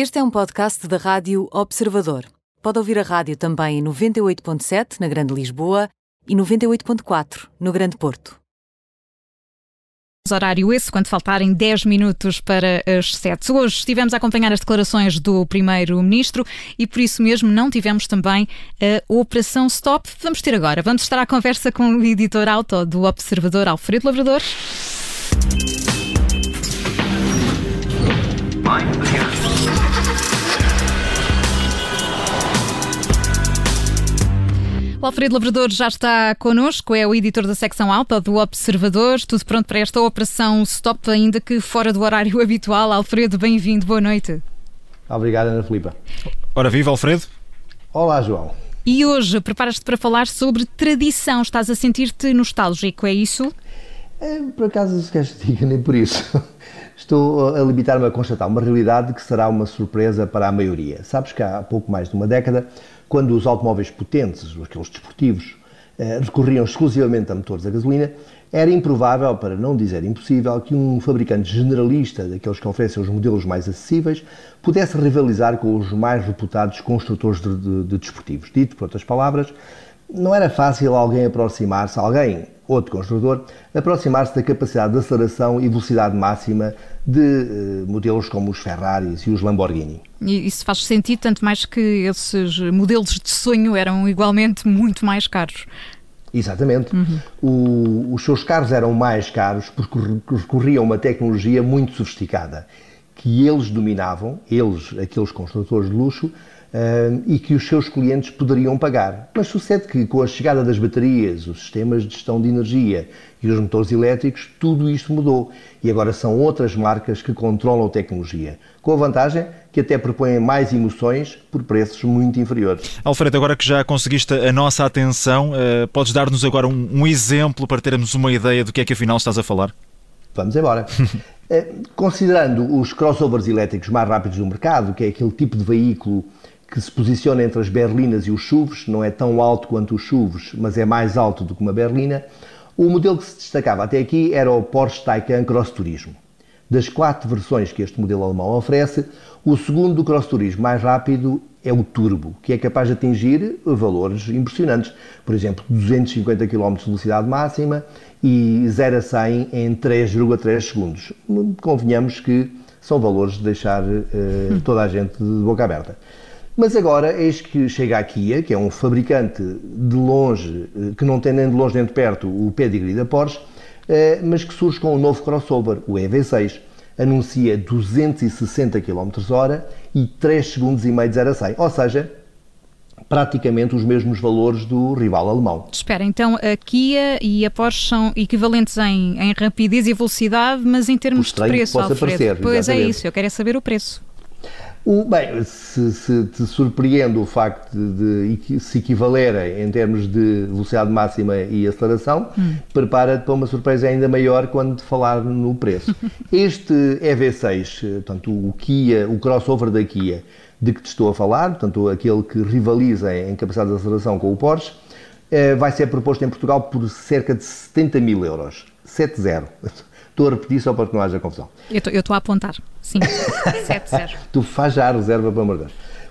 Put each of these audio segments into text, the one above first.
Este é um podcast da Rádio Observador. Pode ouvir a rádio também em 98.7 na Grande Lisboa e 98.4 no Grande Porto. Horário esse, quando faltarem 10 minutos para as 7. Hoje estivemos a acompanhar as declarações do Primeiro-Ministro e por isso mesmo não tivemos também a Operação Stop. Vamos ter agora. Vamos estar à conversa com o editor auto do Observador, Alfredo Lavrador. O Alfredo Lavrador já está connosco, é o editor da secção alta do Observador. Tudo pronto para esta operação Stop, ainda que fora do horário habitual. Alfredo, bem-vindo, boa noite. Obrigado, Ana Filipa. Ora, viva, Alfredo. Olá, João. E hoje preparas-te para falar sobre tradição. Estás a sentir-te nostálgico, é isso? É, por acaso, se queres diga nem por isso. Estou a limitar-me a constatar uma realidade que será uma surpresa para a maioria. Sabes que há pouco mais de uma década quando os automóveis potentes, aqueles desportivos, eh, recorriam exclusivamente a motores a gasolina, era improvável, para não dizer impossível, que um fabricante generalista, daqueles que oferecem os modelos mais acessíveis, pudesse rivalizar com os mais reputados construtores de, de, de desportivos. Dito por outras palavras, não era fácil alguém aproximar-se, alguém, outro construtor, aproximar-se da capacidade de aceleração e velocidade máxima de uh, modelos como os Ferraris e os Lamborghini. E isso faz sentido, tanto mais que esses modelos de sonho eram igualmente muito mais caros. Exatamente. Uhum. O, os seus carros eram mais caros porque recorriam a uma tecnologia muito sofisticada que eles dominavam, eles, aqueles construtores de luxo, uh, e que os seus clientes poderiam pagar. Mas sucede que, com a chegada das baterias, os sistemas de gestão de energia e os motores elétricos, tudo isto mudou e agora são outras marcas que controlam a tecnologia, com a vantagem que até propõem mais emoções por preços muito inferiores. Alfredo, agora que já conseguiste a nossa atenção, uh, podes dar-nos agora um, um exemplo para termos uma ideia do que é que afinal estás a falar? Vamos embora. Eh, considerando os crossovers elétricos mais rápidos do mercado, que é aquele tipo de veículo que se posiciona entre as berlinas e os SUVs, não é tão alto quanto os SUVs, mas é mais alto do que uma berlina, o modelo que se destacava até aqui era o Porsche Taycan Cross Turismo. Das quatro versões que este modelo alemão oferece, o segundo do Cross Turismo mais rápido é o Turbo, que é capaz de atingir valores impressionantes. Por exemplo, 250 km de velocidade máxima e 0 a 100 em 3,3 segundos. Convenhamos que são valores de deixar uh, toda a gente de boca aberta. Mas agora, eis que chega a Kia, que é um fabricante de longe, eh, que não tem nem de longe nem de perto o pedigree da Porsche, eh, mas que surge com um novo crossover, o EV6. Anuncia 260 km hora e 3 segundos e meio de 0 a 100. Ou seja, praticamente os mesmos valores do rival alemão. Espera, então a Kia e a Porsche são equivalentes em, em rapidez e velocidade, mas em termos de preço, Alfredo. Parecer, pois exatamente. é isso, eu quero é saber o preço. O, bem, se, se, te surpreende o facto de, de, se equivalerem em termos de velocidade máxima e aceleração, hum. prepara-te para uma surpresa ainda maior quando te falar no preço. este EV6, portanto, o Kia, o crossover da Kia, de que te estou a falar, portanto, aquele que rivaliza em capacidade de aceleração com o Porsche, eh, vai ser proposto em Portugal por cerca de 70 mil euros. 7-0. Estou a repetir só para que não haja confusão. Eu estou a apontar, sim. 7-0. tu faz já a reserva para morder.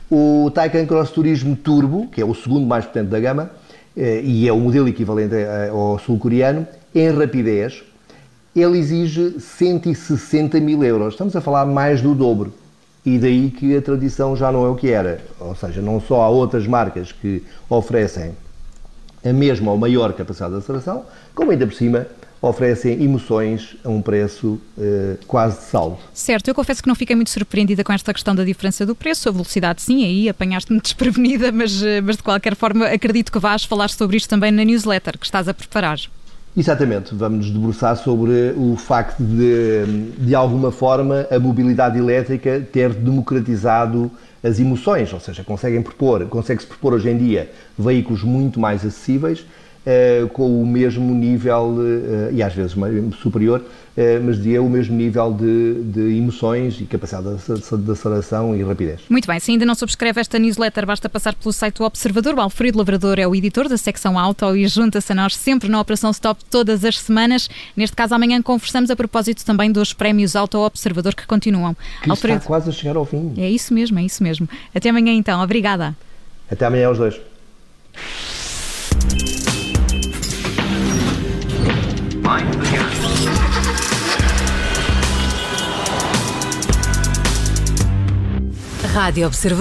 O Taycan Cross Turismo Turbo, que é o segundo mais potente da gama, eh, e é o modelo equivalente eh, ao sul-coreano, em rapidez, ele exige 160 mil euros. Estamos a falar mais do dobro. E daí que a tradição já não é o que era. Ou seja, não só há outras marcas que oferecem a mesma ou maior capacidade de aceleração, como ainda por cima oferecem emoções a um preço uh, quase de saldo. Certo, eu confesso que não fiquei muito surpreendida com esta questão da diferença do preço, a velocidade sim, aí apanhaste-me desprevenida, mas, eh, mas de qualquer forma acredito que vais falar sobre isto também na newsletter que estás a preparar. Exatamente, vamos nos debruçar sobre o facto de, de alguma forma, a mobilidade elétrica ter democratizado as emoções, ou seja, conseguem propor, consegue-se propor hoje em dia veículos muito mais acessíveis com o mesmo nível, uh, e às vezes superior, uh, mas dizia o mesmo nível de, de emoções e capacidade de, de aceleração e rapidez. Muito bem, se ainda não subscreve esta newsletter, basta passar pelo site do Observador. O Alfredo Lavrador é o editor da secção Auto e junta-se a nós sempre na Operação Stop todas as semanas. Neste caso, amanhã conversamos a propósito também dos prémios Auto Observador que continuam. Que Alfredo, está quase a chegar ao fim. É isso mesmo, é isso mesmo. Até amanhã então. Obrigada. Até amanhã aos dois. Rádio Observador.